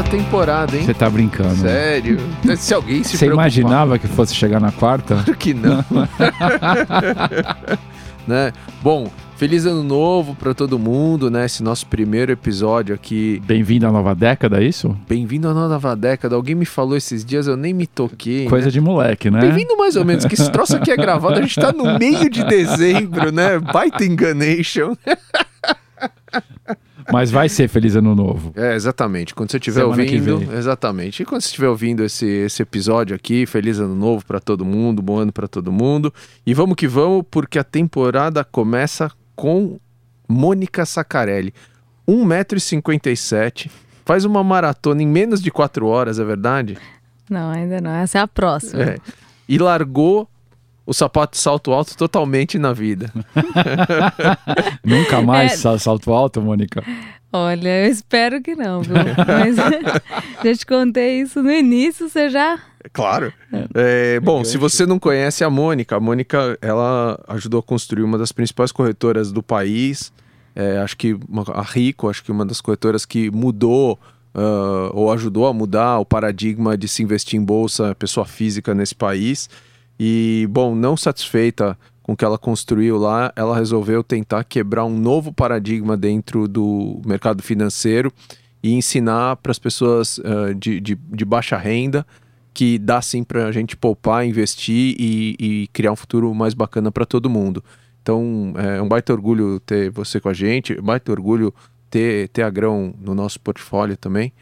quarta temporada, hein? Você tá brincando. Sério? Se alguém se Você imaginava que fosse chegar na quarta? Claro que não. né? Bom, feliz ano novo para todo mundo, né? Esse nosso primeiro episódio aqui. Bem-vindo à nova década, é isso? Bem-vindo à nova década. Alguém me falou esses dias, eu nem me toquei. Coisa né? de moleque, né? Bem-vindo mais ou menos, que esse troço aqui é gravado, a gente tá no meio de dezembro, né? Baita enganation. Mas vai ser Feliz Ano Novo. É, exatamente. Quando você estiver ouvindo. Exatamente. E quando você estiver ouvindo esse, esse episódio aqui, Feliz Ano Novo para todo mundo, bom ano para todo mundo. E vamos que vamos, porque a temporada começa com Mônica Sacarelli. 1,57m. Faz uma maratona em menos de 4 horas, é verdade? Não, ainda não. Essa é a próxima. É. E largou o sapato de salto alto totalmente na vida. Nunca mais é... salto alto, Mônica? Olha, eu espero que não, viu? Mas já te contei isso no início, você já. Claro. É, bom, se você não conhece a Mônica, a Mônica ela ajudou a construir uma das principais corretoras do país. É, acho que uma, a Rico, acho que uma das corretoras que mudou uh, ou ajudou a mudar o paradigma de se investir em bolsa pessoa física nesse país. E, bom, não satisfeita com o que ela construiu lá, ela resolveu tentar quebrar um novo paradigma dentro do mercado financeiro e ensinar para as pessoas uh, de, de, de, baixa renda que dá sim para a gente poupar, investir e, e, criar um futuro mais bacana para todo mundo. Então é um baita orgulho ter você com a gente, baita orgulho ter, ter a Grão no nosso portfólio também.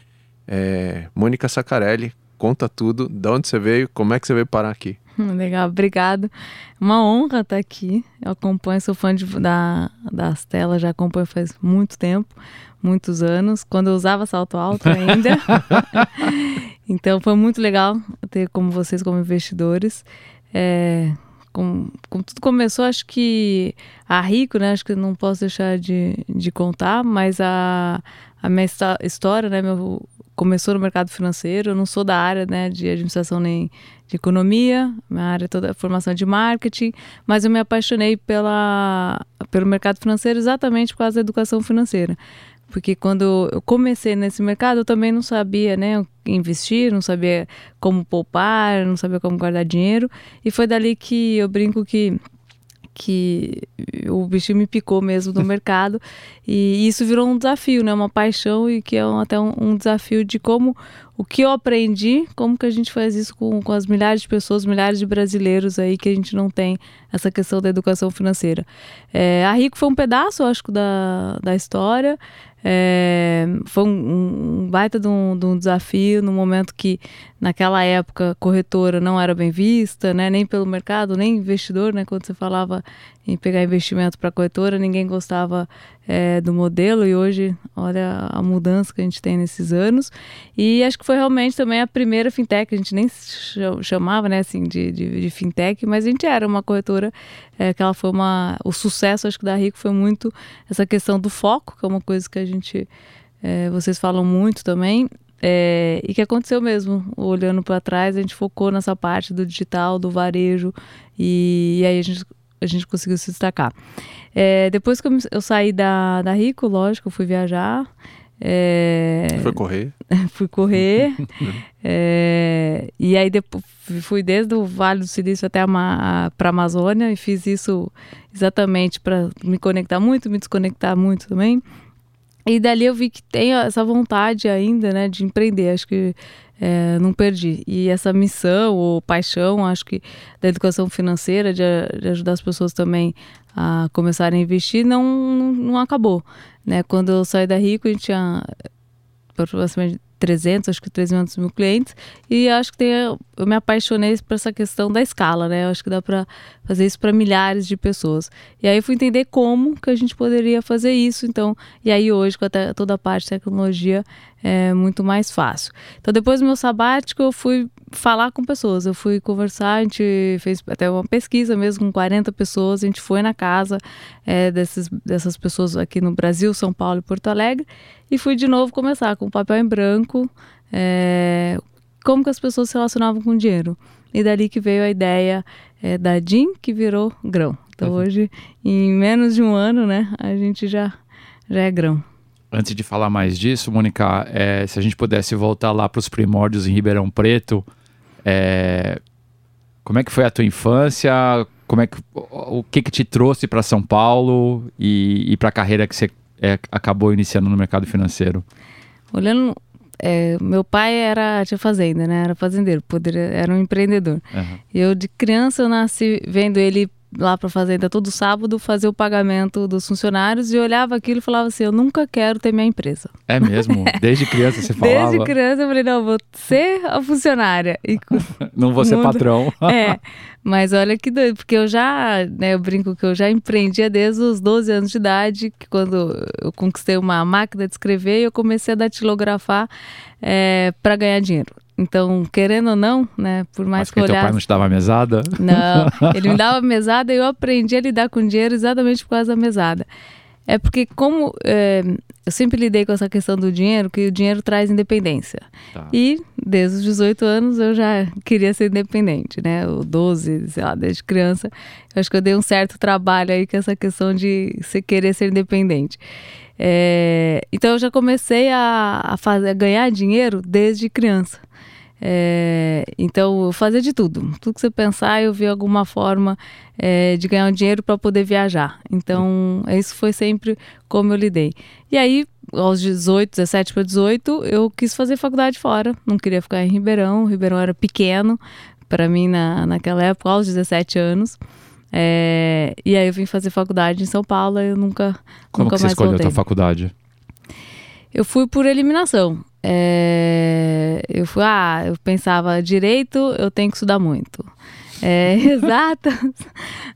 É, Mônica Sacarelli, conta tudo, de onde você veio, como é que você veio parar aqui. Legal, obrigado. Uma honra estar aqui. Eu acompanho, sou fã de, da, das telas, já acompanho faz muito tempo, muitos anos, quando eu usava salto alto ainda. então foi muito legal ter como vocês como investidores. É, como, como, tudo começou, acho que a Rico, né? Acho que não posso deixar de, de contar, mas a, a minha história, né? Meu, começou no mercado financeiro. Eu não sou da área né, de administração nem de economia, minha área é toda formação de marketing, mas eu me apaixonei pela, pelo mercado financeiro exatamente por causa da educação financeira. Porque quando eu comecei nesse mercado, eu também não sabia né, investir, não sabia como poupar, não sabia como guardar dinheiro. E foi dali que eu brinco que que o bicho me picou mesmo no mercado e isso virou um desafio, né? Uma paixão e que é um, até um, um, desafio de como o que eu aprendi, como que a gente faz isso com, com as milhares de pessoas, milhares de brasileiros aí que a gente não tem essa questão da educação financeira. É, a Rico foi um pedaço, eu acho, da, da história. É, foi um, um baita de um, de um, desafio no momento que, naquela época, corretora não era bem vista, né, nem pelo mercado, nem investidor, né, quando você falava em pegar investimento para corretora, ninguém gostava é, do modelo e hoje, olha a mudança que a gente tem nesses anos. E acho que foi realmente também a primeira fintech, a gente nem chamava né, assim, de, de, de fintech, mas a gente era uma corretora é, que ela foi uma. O sucesso, acho que da Rico foi muito essa questão do foco, que é uma coisa que a gente. É, vocês falam muito também. É, e que aconteceu mesmo, olhando para trás, a gente focou nessa parte do digital, do varejo, e, e aí a gente a gente conseguiu se destacar. É, depois que eu, eu, saí da, da Rico, lógico, eu fui viajar. É, foi correr? fui correr. é, e aí depois fui desde o Vale do Silício até para a Amazônia e fiz isso exatamente para me conectar muito, me desconectar muito também. E dali eu vi que tenho essa vontade ainda, né, de empreender. Acho que é, não perdi. E essa missão ou paixão, acho que da educação financeira, de, de, ajudar as pessoas também a começarem a investir, não, não, acabou. Né? Quando eu saí da Rico, a gente tinha aproximadamente 300, acho que 300 mil clientes, e acho que tem, eu me apaixonei por essa questão da escala, né? Eu acho que dá para fazer isso para milhares de pessoas. E aí fui entender como que a gente poderia fazer isso, então, e aí hoje com até toda a parte de tecnologia é muito mais fácil. Então depois do meu sabático eu fui falar com pessoas, eu fui conversar, a gente fez até uma pesquisa mesmo com 40 pessoas, a gente foi na casa é, desses, dessas pessoas aqui no Brasil, São Paulo e Porto Alegre, e fui de novo começar com papel em branco, é, como que as pessoas se relacionavam com dinheiro. E dali que veio a ideia é, da DIN, que virou grão. Então uhum. hoje, em menos de um ano, né, a gente já, já é grão. Antes de falar mais disso, Mônica, é, se a gente pudesse voltar lá para os primórdios em Ribeirão Preto, é, como é que foi a tua infância? Como é que, o que, que te trouxe para São Paulo e, e para a carreira que você é, acabou iniciando no mercado financeiro? Olhando, é, meu pai era tinha fazenda, né? Era fazendeiro, poderia, era um empreendedor. Uhum. Eu de criança eu nasci vendo ele lá para a fazenda todo sábado fazer o pagamento dos funcionários e olhava aquilo e falava assim, eu nunca quero ter minha empresa. É mesmo? Desde criança você falava? Desde criança eu falei, não, vou ser a funcionária. E não vou ser mundo- patrão. é, mas olha que doido, porque eu já, né, eu brinco que eu já empreendia desde os 12 anos de idade, que quando eu conquistei uma máquina de escrever, eu comecei a datilografar é, para ganhar dinheiro. Então, querendo ou não, né, por mais Mas que que eu teu pai olhasse... não te dava mesada? Não, ele me dava mesada e eu aprendi a lidar com dinheiro exatamente por causa da mesada. É porque como é, eu sempre lidei com essa questão do dinheiro, que o dinheiro traz independência. Tá. E desde os 18 anos eu já queria ser independente, né? O 12, sei lá, desde criança. Eu acho que eu dei um certo trabalho aí com essa questão de se querer ser independente. É, então eu já comecei a, a, fazer, a ganhar dinheiro desde criança. É, então fazia de tudo. Tudo que você pensar, eu vi alguma forma é, de ganhar um dinheiro para poder viajar. Então, isso foi sempre como eu lidei. E aí, aos 18, 17 para 18, eu quis fazer faculdade fora. Não queria ficar em Ribeirão. Ribeirão era pequeno para mim na, naquela época, aos 17 anos. É, e aí eu vim fazer faculdade em São Paulo. Eu nunca, Como nunca que você mais escolheu a voltei. tua faculdade? Eu fui por eliminação. É, eu fui, ah, eu pensava, direito, eu tenho que estudar muito. É, exatas,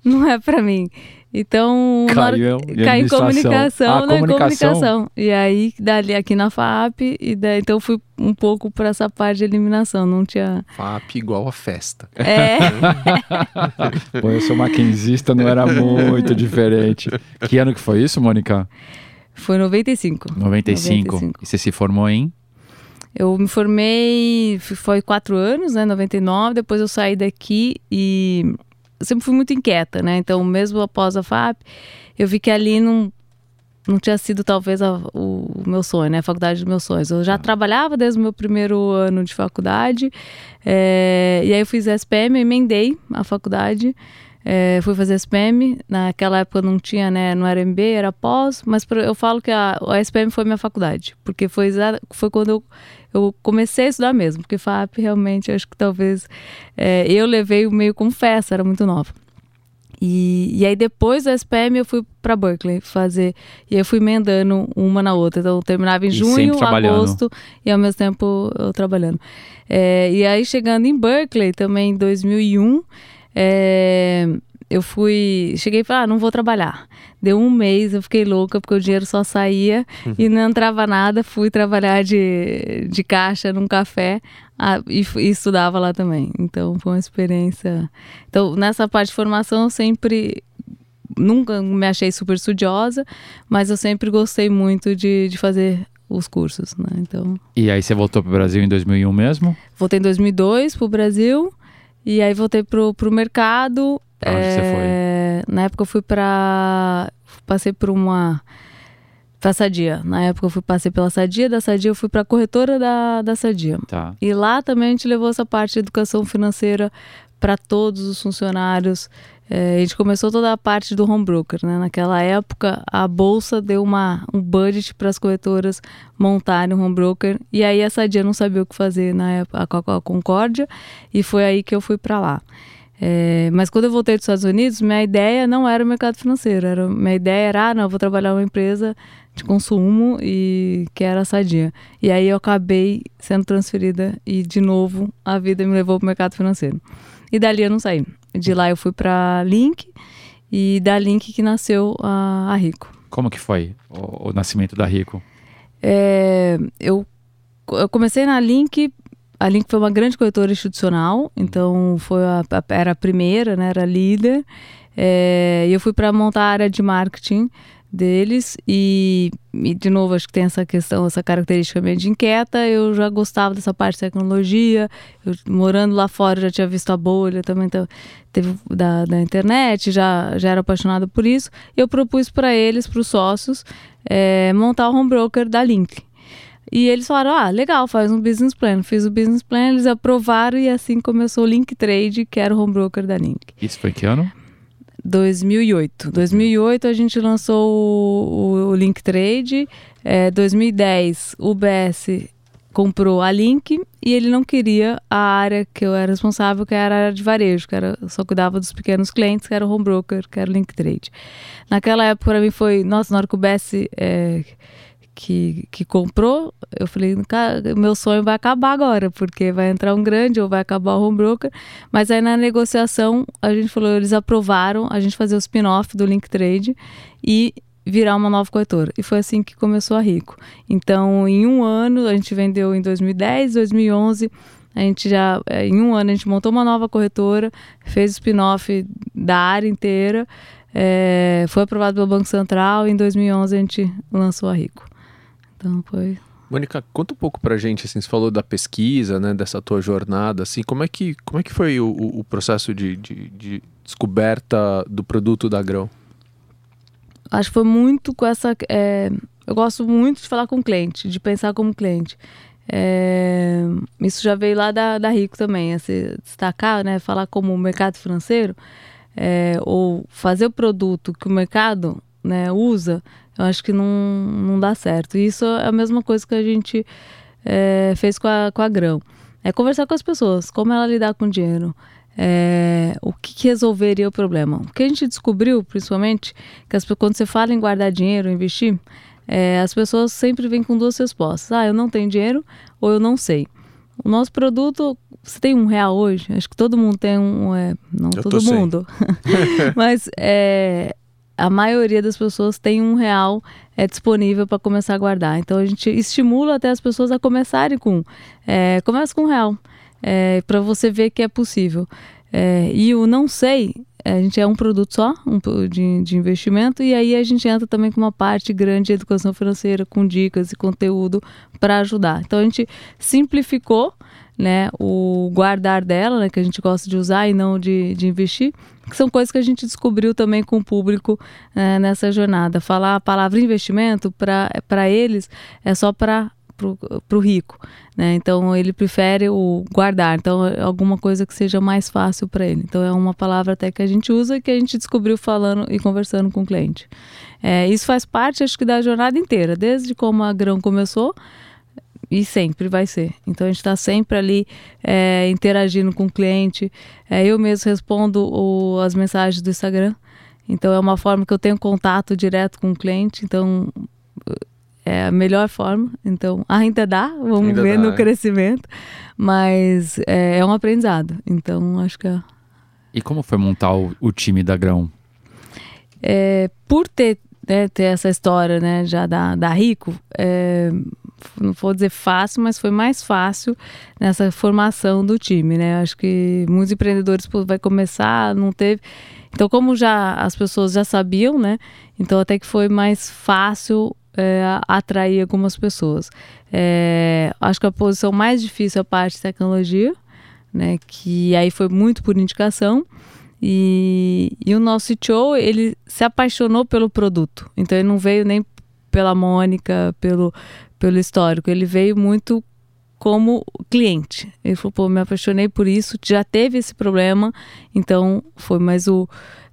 não é pra mim. Então, na hora- Caiu em comunicação, Ah, né, comunicação. comunicação. E aí, dali aqui na FAP, e daí, então fui um pouco pra essa parte de eliminação, não tinha... FAP igual a festa. É, Pô, eu sou maquinzista, não era muito diferente. Que ano que foi isso, Mônica? foi 95. 95. 95. E você se formou em? Eu me formei, foi quatro anos, né, 99, depois eu saí daqui e eu sempre fui muito inquieta, né, então mesmo após a FAP, eu vi que ali não, não tinha sido talvez a- o, o meu sonho, né, a faculdade dos meus sonhos. Eu já trabalhava desde o meu primeiro ano de faculdade, é, e aí eu fiz SPM, emendei a faculdade, é, fui fazer SPM, naquela época não tinha, né, não era MB, era pós, mas eu falo que a, a SPM foi minha faculdade, porque foi, foi quando eu, eu comecei a estudar mesmo, porque FAP realmente, acho que talvez, é, eu levei meio como festa, era muito nova. E, e aí depois da SPM eu fui para Berkeley fazer, e eu fui emendando uma na outra, então eu terminava em E junho, agosto, e ao mesmo tempo eu trabalhando. É, e aí chegando em Berkeley, também em 2001, é, eu fui. Cheguei e falei, ah, não vou trabalhar. Deu um mês, eu fiquei louca, porque o dinheiro só saía e não entrava nada. Fui trabalhar de, de caixa num café ah, e, e estudava lá também. Então foi uma experiência. Então, nessa parte de formação, eu sempre. Nunca me achei super estudiosa, mas eu sempre gostei muito de, de fazer os cursos, né? Então, E aí você voltou pro Brasil em 2001 mesmo? voltei em 2002 pro Brasil e aí voltei pro, pro mercado. Onde você É, Na época eu fui pra. Passei por uma. Pra Sadia. Na época eu fui, passei pela Sadia, da Sadia eu fui pra corretora da, da Sadia. Tá. E lá também a gente levou essa parte de educação financeira para todos os funcionários. É, a gente começou toda a parte do home broker, né? Naquela época, a bolsa deu uma, um budget para as corretoras montarem um home broker. E aí a Sadia não sabia o que fazer na época com a Concórdia. E foi aí que eu fui para lá. É, mas quando eu voltei dos Estados Unidos, minha ideia não era o mercado financeiro. Era, minha ideia era, ah, não, eu vou trabalhar numa empresa de consumo e que era a Sadia. E aí eu acabei sendo transferida e, de novo, a vida me levou para o mercado financeiro. E dali eu não saí. De lá eu fui para Link e da Link que nasceu a, a Rico. Como que foi o, o nascimento da Rico? É, eu, eu comecei na Link. A Link foi uma grande corretora institucional, então foi a, a- era a primeira, né, era a líder. É, e eu fui para montar a área de marketing deles e, e, de novo acho que tem essa questão essa característica meio de inquieta eu já gostava dessa parte de tecnologia eu, morando lá fora já tinha visto a bolha também teve da, da internet já já era apaixonada por isso eu propus para eles para os sócios é, montar o home broker da Link e eles falaram, ah, legal, faz um business plan. Fiz o business plan, eles aprovaram e assim começou o Link Trade, que era o home broker da Link. Isso foi que ano? 2008. 2008 a gente lançou o, o Link Trade. É, 2010 o BS comprou a Link e ele não queria a área que eu era responsável, que era a área de varejo, que era só cuidava dos pequenos clientes, que era o home broker, que era o Link Trade. Naquela época para mim foi, nossa, na hora que o BS é, que, que comprou, eu falei, meu sonho vai acabar agora, porque vai entrar um grande ou vai acabar o home broker. Mas aí na negociação, a gente falou, eles aprovaram a gente fazer o spin-off do Link Trade e virar uma nova corretora. E foi assim que começou a Rico. Então, em um ano, a gente vendeu em 2010, 2011, a gente já, é, em um ano, a gente montou uma nova corretora, fez o spin-off da área inteira, é, foi aprovado pelo Banco Central, em 2011 a gente lançou a Rico. Então foi. Mônica, conta um pouco pra gente, assim, você falou da pesquisa, né, dessa tua jornada, assim, como é que, como é que foi o, o processo de, de, de, descoberta do produto da Grão? Acho que foi muito com essa... É, eu gosto muito de falar com o cliente, de pensar como cliente. É, isso já veio lá da, da Rico também, se destacar, né, falar como mercado financeiro, é, ou fazer o produto que o mercado né, usa, eu acho que não, não dá certo. E isso é a mesma coisa que a gente é, fez com a, com a Grão. É conversar com as pessoas, como ela lidar com o dinheiro. É, o que, que, resolveria o problema. O que a gente descobriu, principalmente, que as, quando você fala em guardar dinheiro, investir, é, as pessoas sempre vêm com duas respostas. Ah, eu não tenho dinheiro ou eu não sei. O nosso produto, você tem um real hoje? Acho que todo mundo tem um. É, não eu todo mundo. Mas é, a maioria das pessoas tem um real é, disponível para começar a guardar. Então a gente estimula até as pessoas a começarem com. É, começa com um real, é, para você ver que é possível. É, e o não sei, a gente é um produto só um, de, de investimento, e aí a gente entra também com uma parte grande de educação financeira, com dicas e conteúdo para ajudar. Então a gente simplificou né, o guardar dela, né, que a gente gosta de usar e não de, de investir, que são coisas que a gente descobriu também com o público é, nessa jornada. Falar a palavra investimento para eles é só para para o rico, né? Então ele prefere o guardar, então é alguma coisa que seja mais fácil para ele. Então é uma palavra até que a gente usa e que a gente descobriu falando e conversando com o cliente. É, isso faz parte, acho que da jornada inteira, desde como a Grão começou e sempre vai ser. Então a gente está sempre ali é, interagindo com o cliente. É, eu mesmo respondo o, as mensagens do Instagram. Então é uma forma que eu tenho contato direto com o cliente. Então é a melhor forma. Então ainda dá, vamos ainda ver dá, no é. crescimento, mas é, é, um aprendizado. Então acho que. É... E como foi montar o, o time da Grão? É, por ter, né, ter essa história né, já da, da Rico, é, não vou dizer fácil, mas foi mais fácil nessa formação do time, né? Acho que muitos empreendedores pô, vai começar, não teve. Então, como já as pessoas já sabiam, né? Então, até que foi mais fácil é, atrair algumas pessoas. É, acho que a posição mais difícil é a parte de tecnologia, né? Que aí foi muito por indicação. E, e o nosso CTO, ele se apaixonou pelo produto. Então, ele não veio nem pela Mônica, pelo, pelo histórico. Ele veio muito como cliente. Ele falou, pô, me apaixonei por isso, já teve esse problema, então foi mais o.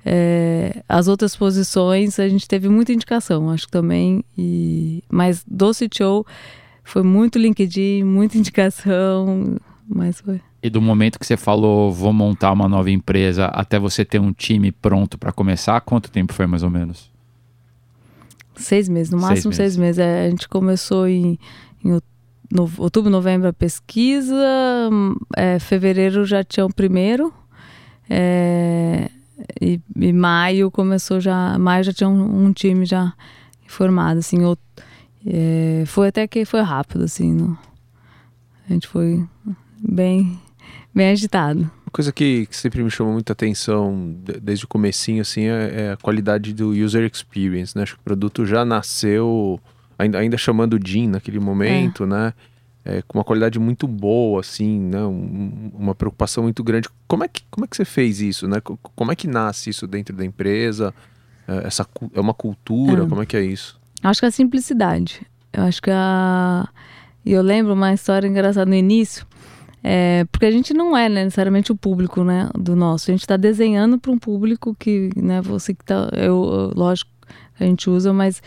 É, as outras posições a gente teve muita indicação, acho que também. E, mas do CTO foi muito LinkedIn, muita indicação, mas foi. E do momento que você falou, vou montar uma nova empresa, até você ter um time pronto para começar, quanto tempo foi mais ou menos? Seis meses, no máximo seis meses. Seis meses. É, a gente começou em, em no, outubro, novembro a pesquisa, é, fevereiro já tinha o primeiro, é, e, e, maio começou já, maio já tinha um, um time já formado, assim, é, foi até que foi rápido, assim, no, a gente foi bem, bem agitado. Uma coisa que, que sempre me chamou muita atenção desde o comecinho, assim, é, é, a qualidade do user experience, né? Acho que o produto já nasceu, ainda, ainda chamando Jean naquele momento, é. né? É, com uma qualidade muito boa, assim, né? Um, uma preocupação muito grande. Como é, que, como é que você fez isso, né? Como é que nasce isso dentro da empresa? É, essa, é uma cultura? É. Como é que é isso? Acho que é a simplicidade. Eu acho que a... Eu lembro uma história engraçada no início, é, porque a gente não é né, necessariamente o público né, do nosso. A gente está desenhando para um público que, né, você que tá. Eu, lógico, a gente usa, mas.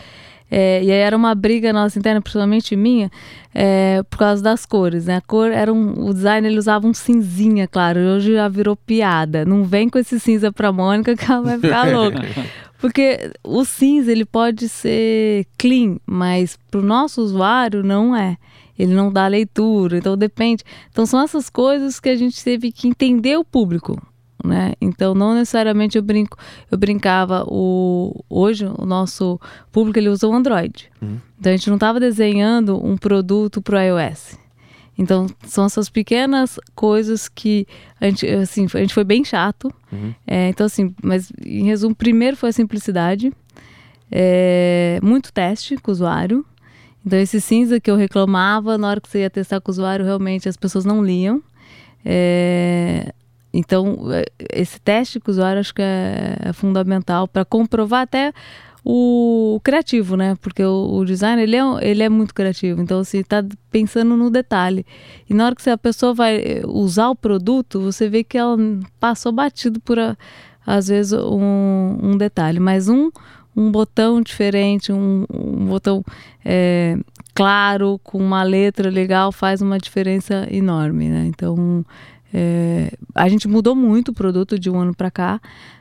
É, e aí era uma briga nossa interna, principalmente minha, é, por causa das cores, né? A cor era um. O design ele usava um cinzinha, claro. Hoje já virou piada. Não vem com esse cinza pra Mônica que ela vai ficar louca. Porque o cinza ele pode ser clean, mas para o nosso usuário não é ele não dá leitura, então depende. Então são essas coisas que a gente teve que entender o público, né? Então não necessariamente eu brinco, eu brincava o hoje o nosso público ele usa o Android. Uhum. Então a gente não estava desenhando um produto para o iOS. Então são essas pequenas coisas que a gente assim a gente foi bem chato. Uhum. É, então assim, mas em resumo, primeiro foi a simplicidade, é, muito teste com o usuário. Então, esse cinza que eu reclamava, na hora que você ia testar com o usuário, realmente as pessoas não liam. É... Então, é, esse teste com o usuário acho que é, é fundamental para comprovar até o, criativo, né? Porque o, design, ele é, ele é muito criativo. Então, você está pensando no detalhe. E na hora que a pessoa vai eh, usar o produto, você vê que ela passou batido por, às vezes, um, um detalhe. Mas um, um botão diferente, um, um botão é, claro, com uma letra legal, faz uma diferença enorme, né? Então, é, a gente mudou muito o produto de um ano para cá.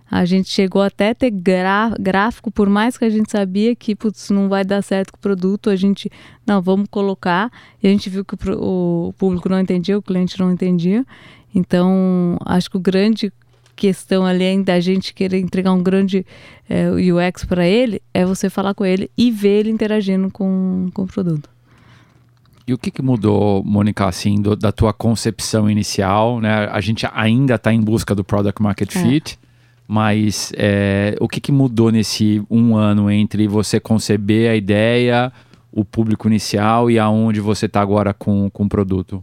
A gente chegou até a ter gráfico, por mais que a gente sabia que putz, não vai dar certo com o produto, a gente, não, vamos colocar. E a gente viu que o, o público não entendia, o cliente não entendia. Então, acho que o grande questão além da gente querer entregar um grande é, UX para ele, é você falar com ele e ver ele interagindo com, com o produto. E o que, que mudou, Mônica, assim, do, da tua concepção inicial? Né? A gente ainda está em busca do Product Market é. Fit, mas é, o que, que mudou nesse um ano entre você conceber a ideia, o público inicial e aonde você está agora com, com o produto?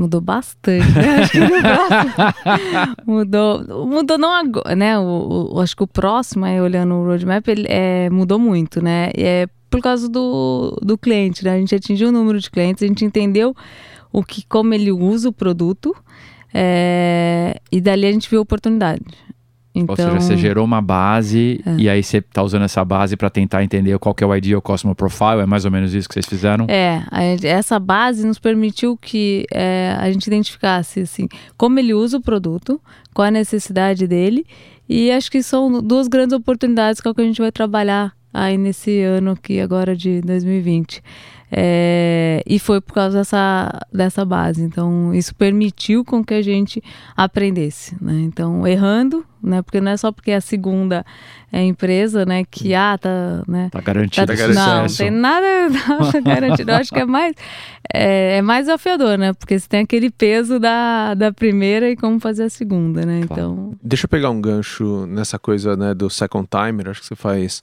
Mudou bastante, né? Acho que mudou, mudou não agora, né? O, o, acho que o próximo, aí, olhando o roadmap, ele é, mudou muito, né? É por causa do, do cliente, né? A gente atingiu o número de clientes, a gente entendeu o que, como ele usa o produto, é, e dali a gente viu a oportunidade. Então, Ou seja, você então, gerou uma base é. e aí você está usando essa base para tentar entender qual que é o ideal customer profile, é mais ou menos isso que vocês fizeram? É, essa base nos permitiu que é, a gente identificasse assim, como ele usa o produto, qual a necessidade dele e acho que são duas grandes oportunidades o que a gente vai trabalhar aí nesse ano aqui agora de 2020. É, e foi por causa dessa, dessa base. Então, isso permitiu com que a gente aprendesse. Né? Então, errando, né? Porque não é só porque é a segunda é, empresa, né? Que, ah, tá... Né, tá garantida. Tá, não, não tem nada, nada garantido. Eu acho que é mais, é, é, mais desafiador, né? Porque você tem aquele peso da, da primeira e como fazer a segunda, né? Então... Deixa eu pegar um gancho nessa coisa, né? Do second timer. Acho que você faz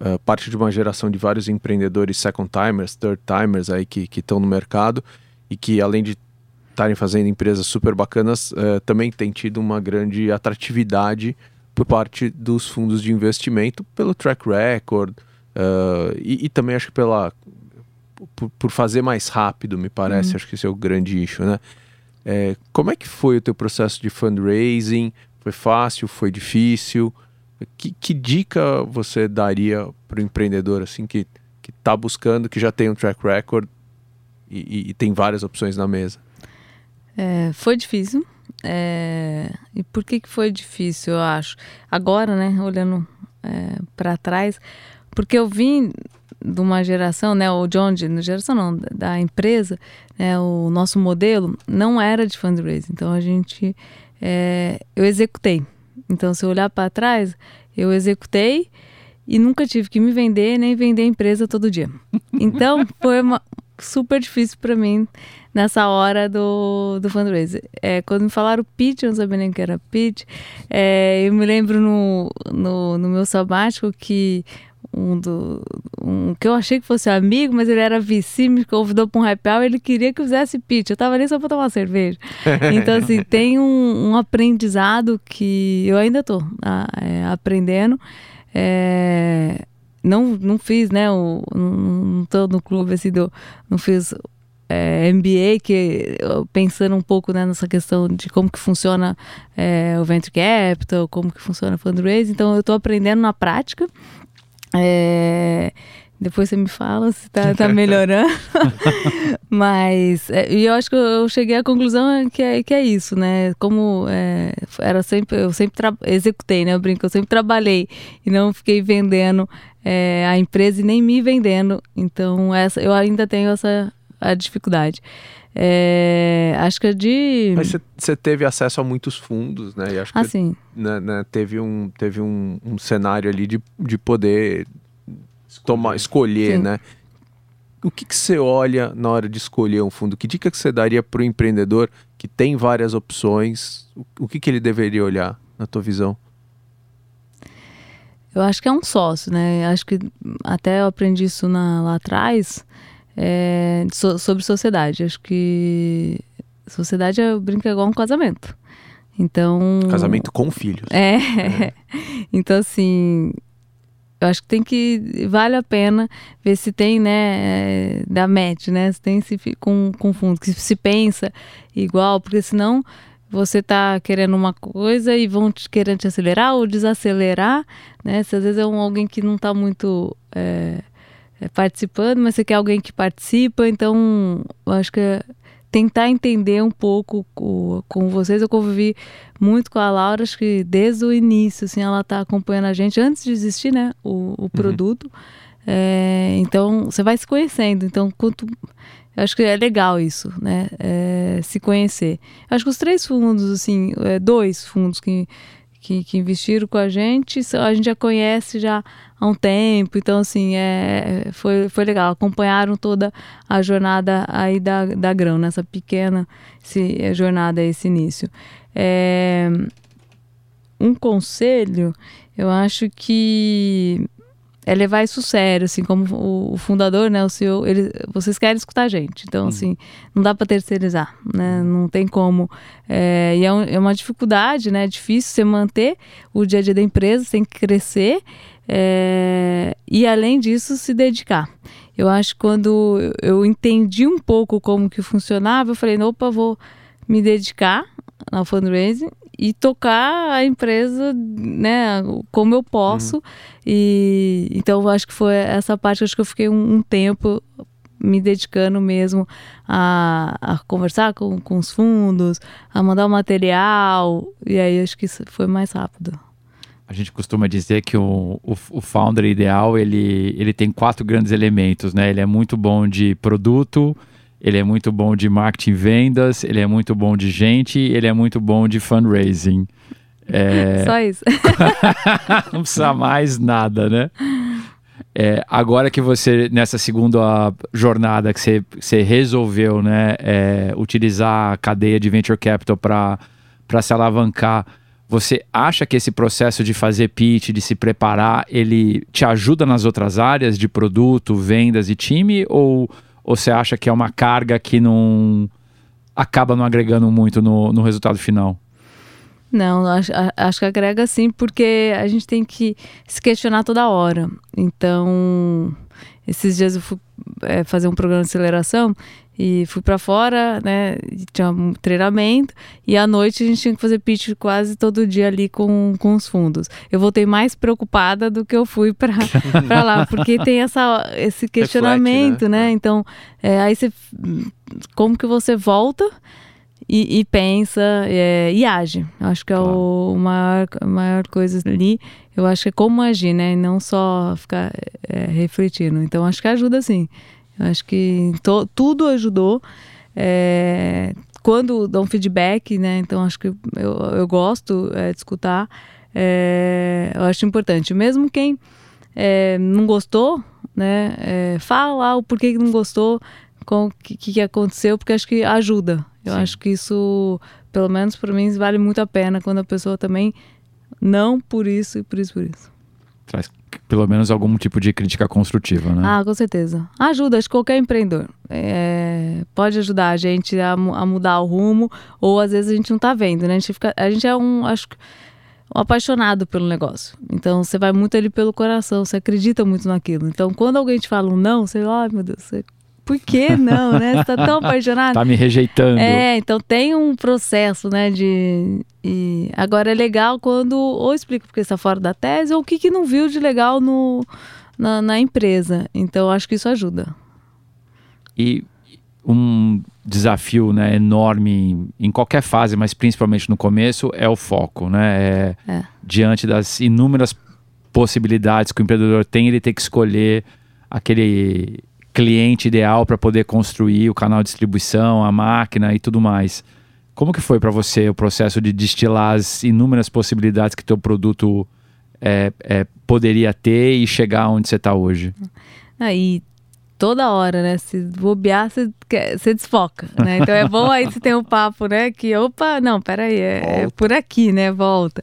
uh, parte de uma geração de vários empreendedores second timers, third timers aí que estão no mercado e que além de estarem fazendo empresas super bacanas, uh, também tem tido uma grande atratividade por parte dos fundos de investimento pelo track record uh, e, e, também acho que pela por, por, fazer mais rápido, me parece, uhum. acho que esse é o grande issue, né? É, como é que foi o teu processo de fundraising? Foi fácil? Foi difícil? Que, que dica você daria para o empreendedor assim que que está buscando, que já tem um track record e, e, e tem várias opções na mesa? É, foi difícil. É, e por que, que foi difícil, eu acho? Agora, né, olhando é, para trás, porque eu vim de uma geração, né, o John, de, geração não, da empresa, né, o nosso modelo não era de fundraising. Então a gente, é, eu executei. Então, se eu olhar para trás, eu executei e nunca tive que me vender nem vender a empresa todo dia. Então, foi uma, super difícil para mim nessa hora do, do fundraiser. É, quando me falaram pitch, eu não sabia nem que era pitch. É, eu me lembro no, no, no meu sabático que um do um que eu achei que fosse amigo, mas ele era vice, me convidou para um happy hour, ele queria que eu fizesse pitch. Eu tava ali só para tomar cerveja. Então assim, tem um, um, aprendizado que eu ainda tô é, aprendendo. É, não, não fiz, né? O, não, tô no clube assim, do, não fiz é, MBA, que pensando um pouco né, nessa questão de como que funciona é, o venture capital, como que funciona o fundraising. Então eu estou aprendendo na prática. É, depois você me fala se tá, tá melhorando. Mas é, eu acho que eu cheguei à conclusão que é, que é isso, né? Como é, era sempre, eu sempre executei, né? Eu brinco, eu sempre trabalhei e não fiquei vendendo é, a empresa e nem me vendendo. Então, essa, eu ainda tenho essa a dificuldade. É, acho que é de. Mas você teve acesso a muitos fundos, né? E acho que ah, sim. Né, né, teve um, teve um, um, cenário ali de, de poder tomar, escolher, sim. né? O que, que você olha na hora de escolher um fundo? Que dica que você daria para o empreendedor que tem várias opções? O, o que, que ele deveria olhar, na tua visão? Eu acho que é um sócio, né? Acho que até eu aprendi isso na, lá atrás é, so, sobre sociedade. Acho que sociedade é, brinca igual um casamento. Então. Casamento com filhos. É. é. então, assim. Eu acho que tem que. Vale a pena ver se tem, né? É, da match, né? Se tem se, com, com fundo, que se pensa igual, porque senão você tá querendo uma coisa e vão te, querendo te acelerar ou desacelerar, né? Se às vezes é um, alguém que não está muito é, participando, mas você quer alguém que participa, então eu acho que é tentar entender um pouco com, com vocês. Eu convivi muito com a Laura, acho que desde o início, assim, ela está acompanhando a gente antes de existir, né, o, o uhum. produto. É, então, você vai se conhecendo. Então, quanto eu acho que é legal isso, né? É, se conhecer. Eu acho que os três fundos, assim, é, dois fundos que, que, que, investiram com a gente, a gente já conhece já há um tempo, então assim, é, foi, foi legal. Acompanharam toda a jornada aí da, da grão, nessa pequena esse, é, jornada, esse início. É, um conselho, eu acho que é levar isso sério, assim, como o, fundador, né, o CEO, ele, vocês querem escutar a gente, então, uhum. assim, não dá para terceirizar, né, uhum. não tem como, é, e é, um, é, uma dificuldade, né, é difícil você manter o dia a dia da empresa, tem que crescer, é, e além disso, se dedicar. Eu acho que quando eu entendi um pouco como que funcionava, eu falei, opa, vou me dedicar ao fundraising e tocar a empresa, né, como eu posso. Uhum. E então eu acho que foi essa parte acho que eu fiquei um, um tempo me dedicando mesmo a, a conversar com, com os fundos, a mandar o material, e aí acho que isso foi mais rápido. A gente costuma dizer que o, o, o, founder ideal ele, ele tem quatro grandes elementos, né? Ele é muito bom de produto, ele é muito bom de marketing e vendas, ele é muito bom de gente, ele é muito bom de fundraising. É... Só isso. Não precisa mais nada, né? É, agora que você, nessa segunda jornada, que você, você resolveu né, é, utilizar a cadeia de venture capital para se alavancar, você acha que esse processo de fazer pitch, de se preparar, ele te ajuda nas outras áreas de produto, vendas e time? Ou ou você acha que é uma carga que não acaba não agregando muito no, no resultado final? Não, acho, acho que agrega sim, porque a gente tem que se questionar toda hora. Então, esses dias eu fui é, fazer um programa de aceleração e fui para fora, né? Tinha um treinamento e à noite a gente tinha que fazer pitch quase todo dia ali com, com os fundos. Eu voltei mais preocupada do que eu fui para lá, porque tem essa, esse questionamento, Reflete, né? né? Então, é, aí você. Como que você volta? E, e pensa é, e age. Acho que é claro. o maior, maior coisa ali. Eu acho que é como agir, né? E não só ficar é, refletindo. Então, acho que ajuda sim. Eu acho que to, tudo ajudou. É, quando dão feedback, né? Então acho que eu, eu gosto é, de escutar. É, eu acho importante. Mesmo quem é, não gostou, né? É, fala o porquê que não gostou. o que, que aconteceu, porque acho que ajuda. Eu Sim. acho que isso, pelo menos para mim, vale muito a pena quando a pessoa também não por isso e por isso por isso. Traz pelo menos algum tipo de crítica construtiva, né? Ah, com certeza. Ajuda, acho que qualquer empreendedor é, pode ajudar a gente a, a, mudar o rumo, ou às vezes a gente não está vendo, né? A gente, fica, a gente é um, acho um apaixonado pelo negócio. Então você vai muito ali pelo coração, você acredita muito naquilo. Então quando alguém te fala um não, você, ai meu Deus, você por que não, né? Você tá tão apaixonado. tá me rejeitando. É, então tem um processo, né, de... E agora é legal quando ou explica porque está fora da tese ou o que, que não viu de legal no, na, na empresa. Então acho que isso ajuda. E um desafio né, enorme em qualquer fase, mas principalmente no começo, é o foco. Né? É, é. Diante das inúmeras possibilidades que o empreendedor tem, ele tem que escolher aquele cliente ideal para poder construir o canal de distribuição, a máquina e tudo mais. Como que foi para você o processo de destilar as inúmeras possibilidades que teu produto é, é, poderia ter e chegar onde você está hoje? Aí toda hora, né? Se bobear, você, você desfoca, né? Então é bom aí você tem um papo, né? Que, opa, não, peraí, é, é por aqui, né? Volta.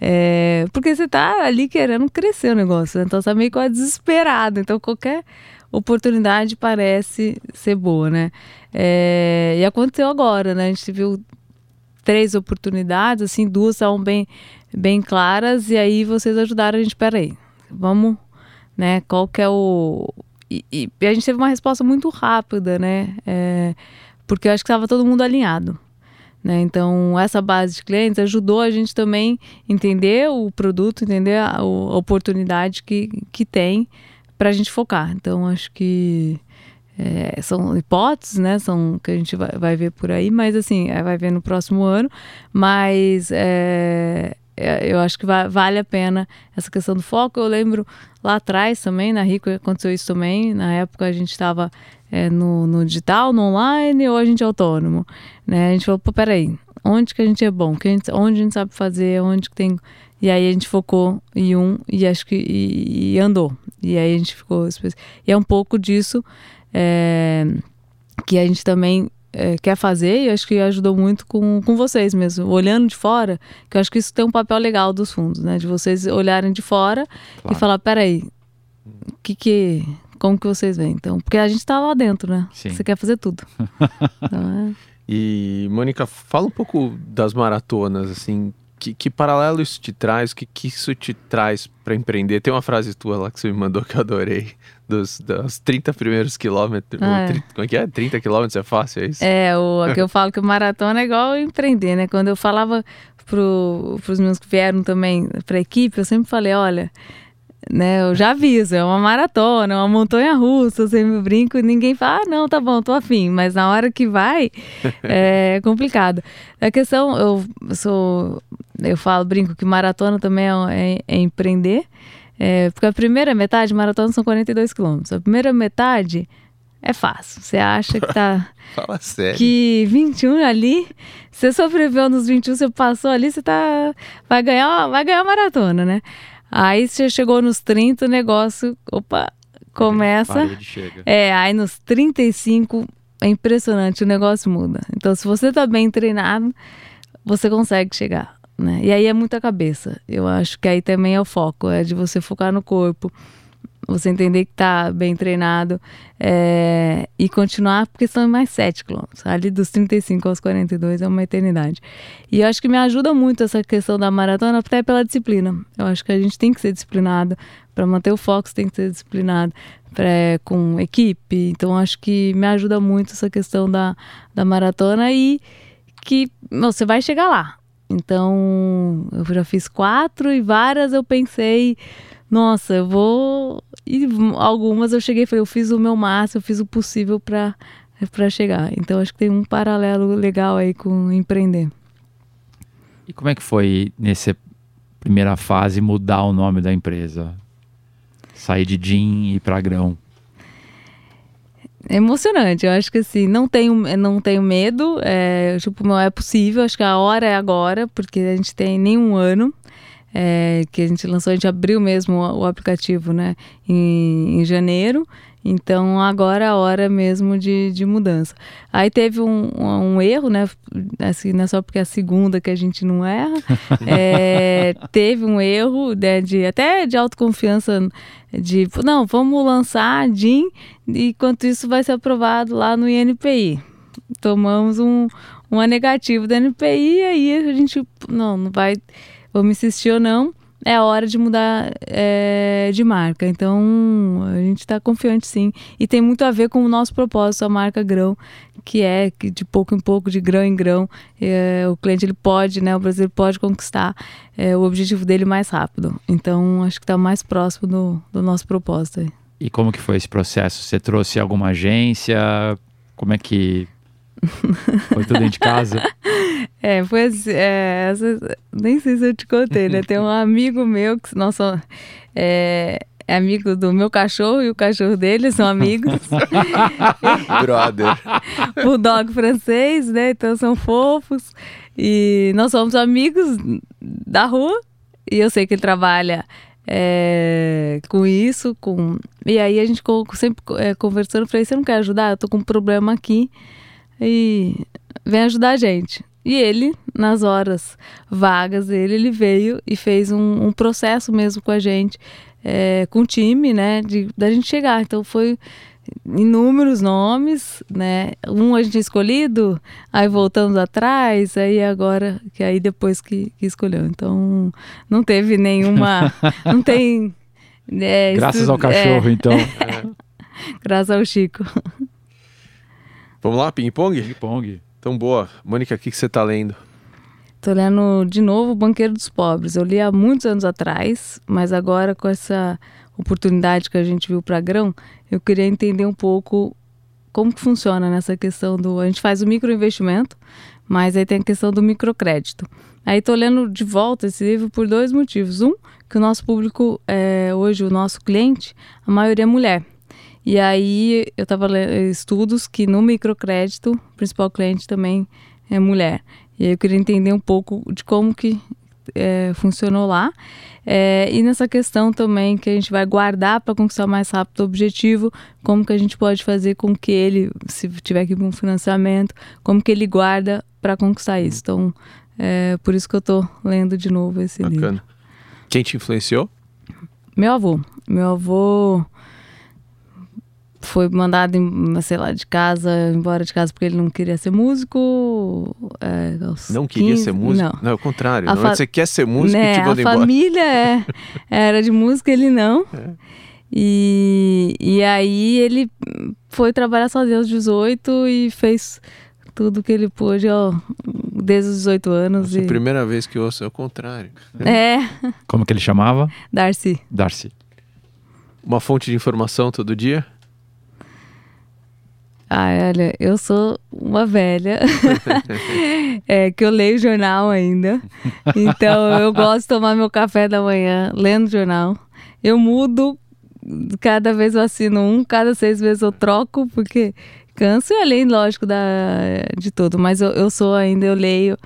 É, porque você tá ali querendo crescer o negócio, né? Então você tá meio quase desesperado. Então qualquer oportunidade parece ser boa, né? É, e aconteceu agora, né? A gente viu três oportunidades, assim, duas estavam bem, bem claras, e aí vocês ajudaram a gente, peraí, vamos, né? Qual que é o. E, e a gente teve uma resposta muito rápida, né? É, porque eu acho que estava todo mundo alinhado. Né? Então, essa base de clientes ajudou a gente também entender o produto, entender a, a oportunidade que, que tem para a gente focar. Então, acho que é, são hipóteses, né? São que a gente vai, vai ver por aí, mas assim, é, vai ver no próximo ano. Mas é, é, eu acho que vale a pena essa questão do foco. Eu lembro lá atrás também, na Rico aconteceu isso também. Na época a gente estava é, no, no, digital, no online, ou a gente é autônomo. Né? A gente falou, pô, peraí, onde que a gente é bom? Que a gente, onde a gente sabe fazer, onde que tem e aí a gente focou em um e acho que e, e andou. E aí a gente ficou. E é um pouco disso é, que a gente também é, quer fazer e acho que ajudou muito com, com vocês mesmo. Olhando de fora, que eu acho que isso tem um papel legal dos fundos, né? De vocês olharem de fora claro. e falar, peraí, que que. Como que vocês veem? Então, porque a gente está lá dentro, né? Sim. Você quer fazer tudo. então, é... E, Mônica, fala um pouco das maratonas, assim, que, que, paralelo isso te traz? O que, que isso te traz para empreender? Tem uma frase tua lá que você me mandou que eu adorei. Dos, dos 30 primeiros quilômetros. Ah, é. 30, como é que é? 30 quilômetros é fácil, é isso? É, o que eu falo que o maratona é igual empreender, né? Quando eu falava para os meus que vieram também para a equipe, eu sempre falei: olha, né? Eu já aviso, é uma maratona, é uma montanha russa, eu sempre brinco e ninguém fala, ah, não, tá bom, tô afim. Mas na hora que vai, é complicado. A questão, eu sou, eu falo, brinco que maratona também é, é, é empreender, é, porque a primeira metade, maratona são 42 quilômetros. A primeira metade é fácil. Você acha que tá. Fala sério. Que 21 ali, você sobreviveu nos 21, você passou ali, você tá. Vai ganhar, vai ganhar maratona, né? Aí você chegou nos 30, o negócio, opa, começa. É, aí nos 35 é impressionante, o negócio muda. Então, se você tá bem treinado, você consegue chegar, né? E aí é muita cabeça. Eu acho que aí também é o foco, é de você focar no corpo, você entender que está bem treinado é, e continuar, porque são mais 7 quilômetros. Ali dos 35 aos 42 é uma eternidade. E eu acho que me ajuda muito essa questão da maratona, até pela disciplina. Eu acho que a gente tem que ser disciplinado. Para manter o foco, tem que ser disciplinado pra, com equipe. Então, acho que me ajuda muito essa questão da, da maratona e que você vai chegar lá. Então, eu já fiz quatro e várias eu pensei nossa, eu vou. E algumas eu cheguei e falei, eu fiz o meu máximo, eu fiz o possível para para chegar. Então acho que tem um paralelo legal aí com empreender. E como é que foi nessa primeira fase mudar o nome da empresa? Sair de gin e ir para grão? É emocionante, eu acho que assim, não tenho, não tenho medo, é, tipo, não é possível, acho que a hora é agora, porque a gente tem nem um ano, é, que a gente lançou, a gente abriu mesmo o, o aplicativo, né, em, em janeiro. Então agora é a hora mesmo de, de mudança. Aí teve um, um, erro, né? Assim, não é só porque é a segunda que a gente não erra. É, teve um erro né, de até de autoconfiança de não, vamos lançar a DIN enquanto isso vai ser aprovado lá no INPI. Tomamos um, uma negativa do INPI e aí a gente não, não vai, vamos insistir ou não é hora de mudar é, de marca. Então, a gente está confiante sim. E tem muito a ver com o nosso propósito, a marca Grão, que é que de pouco em pouco, de grão em grão, é, o cliente ele pode, né, o brasileiro pode conquistar é, o objetivo dele mais rápido. Então, acho que está mais próximo do, do nosso propósito. Aí. E como que foi esse processo? Você trouxe alguma agência? Como é que foi tudo dentro de casa? É, foi assim, é, nem sei se eu te contei, né? Tem um amigo meu que, nossa, é, é amigo do meu cachorro e o cachorro dele são amigos. Brother. Bulldog francês, né? Então são fofos. E nós somos amigos da rua. E eu sei que ele trabalha é, com isso. com E aí a gente sempre é, conversando, falei, você não quer ajudar? Eu tô com um problema aqui. E vem ajudar a gente. E ele, nas horas vagas dele, ele veio e fez um, um processo mesmo com a gente, é, com o time, né, de, da gente chegar. Então foi inúmeros nomes, né? Um a gente tinha escolhido, aí voltamos atrás, aí agora, que aí depois que, que escolheu. Então não teve nenhuma. não tem. É, Graças estu... ao cachorro, é, então. Graças ao Chico. Vamos lá, ping-pong? Ping-pong. Então, boa. Mônica, o que, que você está lendo? Estou lendo de novo O Banqueiro dos Pobres. Eu li há muitos anos atrás, mas agora com essa oportunidade que a gente viu para grão, eu queria entender um pouco como que funciona nessa questão do... A gente faz o microinvestimento, mas aí tem a questão do microcrédito. Aí estou lendo de volta esse livro por dois motivos. Um, que o nosso público, é, hoje, o nosso cliente, a maioria é mulher. E aí eu estava lendo estudos que no microcrédito, o principal cliente também é mulher. E aí eu queria entender um pouco de como que é, funcionou lá. É, e nessa questão também que a gente vai guardar para conquistar mais rápido o objetivo, como que a gente pode fazer com que ele, se tiver que ir para um financiamento, como que ele guarda para conquistar isso. Então, é por isso que eu estou lendo de novo esse Bacana. livro. Quem te influenciou? Meu avô. Meu avô foi mandado, sei lá, de casa, embora de casa porque ele não queria ser músico. É, não queria 15, ser músico? Não, não é o contrário. não, fa... Você quer ser músico né, e te A família é, era de música, ele não. É. E, e aí ele foi trabalhar sozinho aos 18 e fez tudo que ele pôde ó, desde os 18 anos. Nossa, e... É a primeira vez que eu ouço é o contrário. É. Como que ele chamava? Darcy. Darcy. Uma fonte de informação todo dia? Ah, olha, eu sou uma velha, é, que eu leio jornal ainda. Então eu gosto de tomar meu café da manhã lendo jornal. Eu mudo, cada vez eu assino um, cada seis meses eu troco, porque canso e além, lógico, da, de tudo. Mas eu, eu sou ainda, eu leio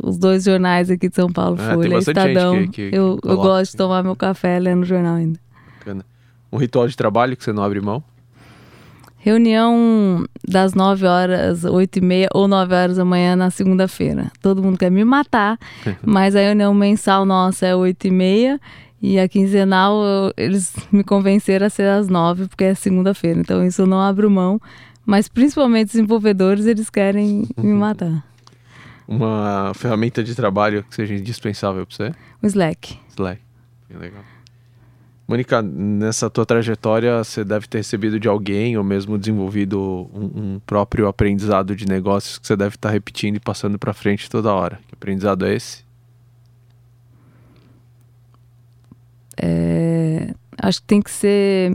os dois jornais aqui de São Paulo, ah, Folha Estadão. Que, que, que eu, eu gosto de tomar meu café lendo jornal ainda. Bacana. Um ritual de trabalho que você não abre mão? Reunião das 9 horas, 8 e meia ou 9 horas da manhã na segunda-feira. Todo mundo quer me matar, mas a reunião mensal nossa é 8 e meia e a quinzenal eu, eles me convenceram a ser às 9 porque é segunda-feira. Então isso eu não abro mão, mas principalmente os desenvolvedores eles querem me uhum. matar. Uma ferramenta de trabalho que seja indispensável para você? O Slack. Slack, bem legal. Mônica, nessa tua trajetória, você deve ter recebido de alguém ou mesmo desenvolvido um, um próprio aprendizado de negócios que você deve estar repetindo e passando para frente toda hora. Que aprendizado é esse? É, acho que tem que ser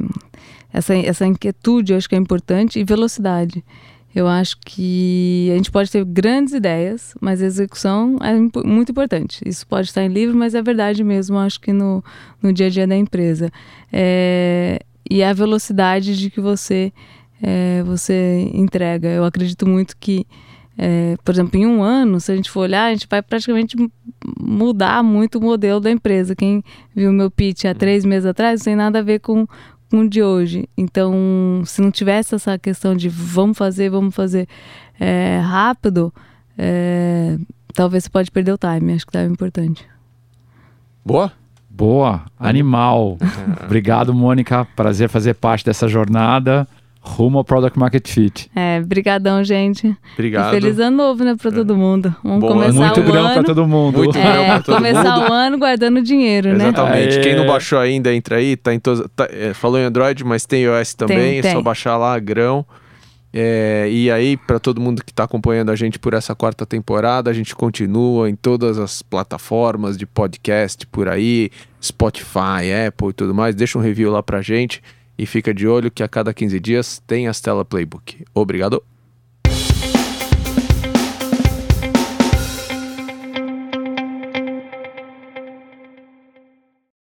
essa, essa inquietude, acho que é importante e velocidade. Eu acho que a gente pode ter grandes ideias, mas a execução é muito importante. Isso pode estar em livro, mas é verdade mesmo, acho que no, no dia a dia da empresa. É, e a velocidade de que você, é, você entrega. Eu acredito muito que é, por exemplo, em um ano, se a gente for olhar, a gente vai praticamente mudar muito o modelo da empresa. Quem viu meu pitch há três meses atrás não tem nada a ver com, com o de hoje. Então, se não tivesse essa questão de vamos fazer, vamos fazer é, rápido, é, talvez você pode perder o time. Acho que é importante. Boa? Boa, animal. Obrigado, Mônica. Prazer fazer parte dessa jornada rumo ao Product Market Fit. É, brigadão, gente. Obrigado. E feliz ano novo, né, para todo mundo. Vamos Boa. começar Muito o grão ano. para todo mundo. Muito É, grão pra todo começar mundo. o ano guardando dinheiro, né? Exatamente. Aê. Quem não baixou ainda, entra aí. Tá em todos, tá- é, falou em Android, mas tem iOS também. Tem, é só tem. baixar lá, grão. É, e aí, para todo mundo que está acompanhando a gente por essa quarta temporada, a gente continua em todas as plataformas de podcast por aí, Spotify, Apple e tudo mais. Deixa um review lá pra gente e fica de olho que a cada 15 dias tem a Stella Playbook. Obrigado.